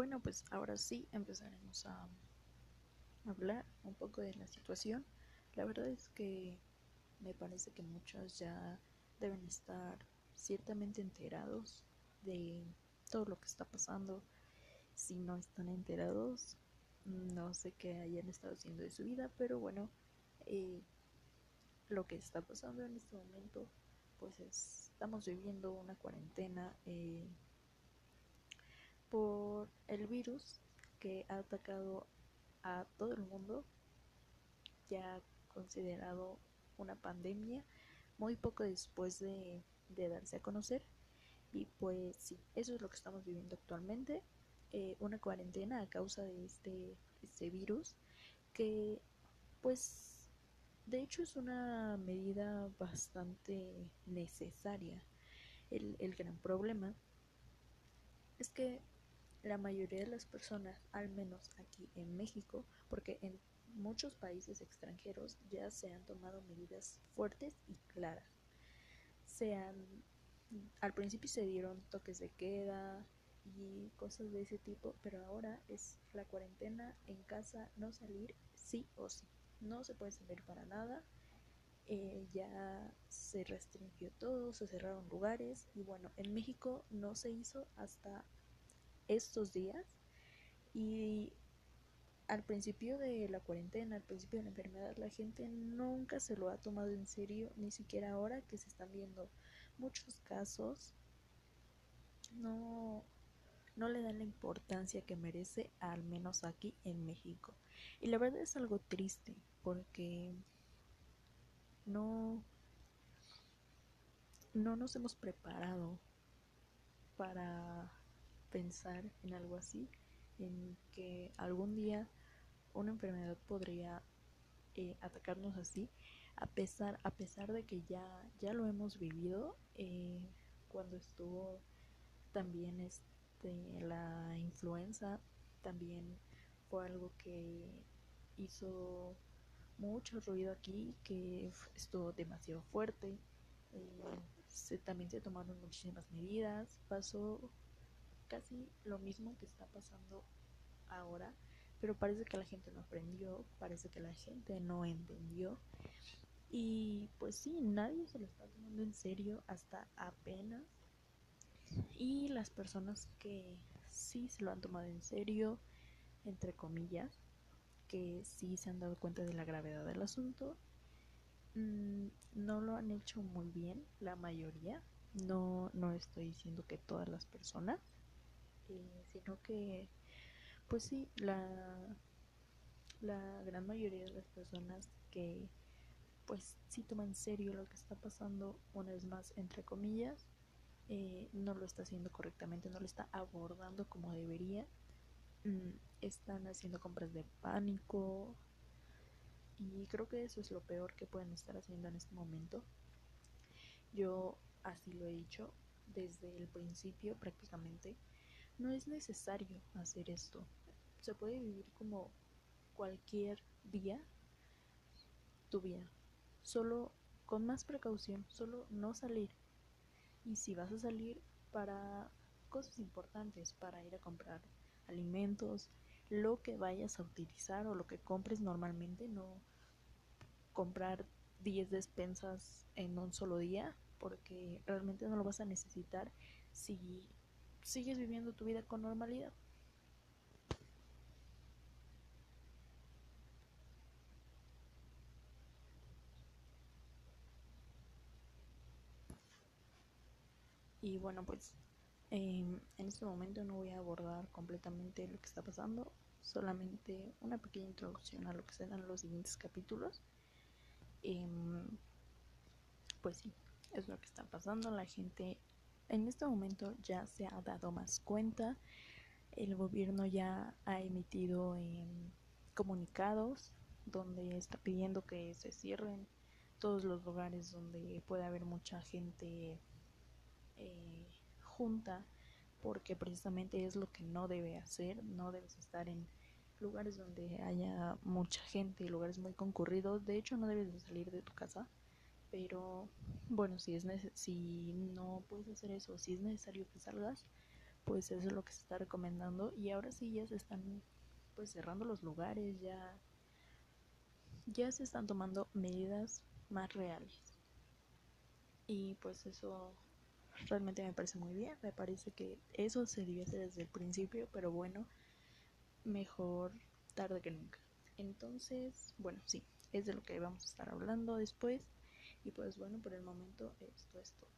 Bueno, pues ahora sí empezaremos a hablar un poco de la situación. La verdad es que me parece que muchos ya deben estar ciertamente enterados de todo lo que está pasando. Si no están enterados, no sé qué hayan estado haciendo de su vida, pero bueno, eh, lo que está pasando en este momento, pues estamos viviendo una cuarentena. Eh, el virus que ha atacado a todo el mundo, ya considerado una pandemia muy poco después de, darse a conocer. Y pues sí, eso es lo que estamos viviendo actualmente, eh, una cuarentena a causa de este, este virus que pues de hecho es una medida bastante necesaria. El, el gran problema es que la mayoría de las personas, al menos aquí en México, porque en muchos países extranjeros ya se han tomado medidas fuertes y claras. Se al principio se dieron toques de queda y cosas de ese tipo, pero ahora es la cuarentena en casa, no salir sí o sí. No se puede salir para nada. Eh, ya se restringió todo, se cerraron lugares y bueno, en México no se hizo hasta estos días y al principio de la cuarentena, al principio de la enfermedad, la gente nunca se lo ha tomado en serio, ni siquiera ahora que se están viendo muchos casos, no, no le dan la importancia que merece, al menos aquí en México. Y la verdad es algo triste, porque no, no nos hemos preparado para pensar en algo así, en que algún día una enfermedad podría eh, atacarnos así, a pesar, a pesar de que ya, ya lo hemos vivido eh, cuando estuvo también este, la influenza, también fue algo que hizo mucho ruido aquí, que estuvo demasiado fuerte. Eh, también se tomaron muchísimas medidas, pasó casi lo mismo que está pasando ahora, pero parece que la gente no aprendió, parece que la gente no entendió. Y pues sí, nadie se lo está tomando en serio hasta apenas. Y las personas que sí se lo han tomado en serio, entre comillas, que sí se han dado cuenta de la gravedad del asunto, mm, no lo han hecho muy bien, la mayoría. No, no estoy diciendo que todas las personas, sino que, pues sí, la, la gran mayoría de las personas que pues sí toma en serio lo que está pasando, una vez más, entre comillas, eh, no lo está haciendo correctamente, no lo está abordando como debería. Mm, están haciendo compras de pánico y creo que eso es lo peor que pueden estar haciendo en este momento. Yo así lo he dicho desde el principio prácticamente no es necesario hacer esto. Se puede vivir como cualquier día tu vida. Solo con más precaución, solo no salir. Y si vas a salir para cosas importantes, para ir a comprar alimentos, lo que vayas a utilizar o lo que compres normalmente, no comprar 10 despensas en un solo día, porque realmente no lo vas a necesitar si sigues viviendo tu vida con normalidad. Y bueno, pues em, en este momento no voy a abordar completamente lo que está pasando, solamente una pequeña introducción a lo que serán los siguientes capítulos. Em, pues sí, es lo que está pasando. La gente en este momento ya se ha dado más cuenta, el gobierno ya ha emitido em, comunicados donde está pidiendo que se cierren todos los lugares donde puede haber mucha gente eh, junta porque precisamente es lo que no debe hacer, no debes estar en lugares donde haya mucha gente, lugares muy concurridos, de hecho no debes de salir de tu casa pero bueno, si, es si no puedes hacer eso, si es necesario que salgas, pues eso es lo que se está recomendando y ahora sí ya se están pues cerrando los lugares, ya ya se están tomando medidas más reales. Y pues eso realmente me parece muy bien, me parece que eso se debió hacer desde el principio, pero bueno, mejor tarde que nunca. Entonces, bueno, sí, es de lo que vamos a estar hablando después. Y pues bueno, por el momento esto es todo.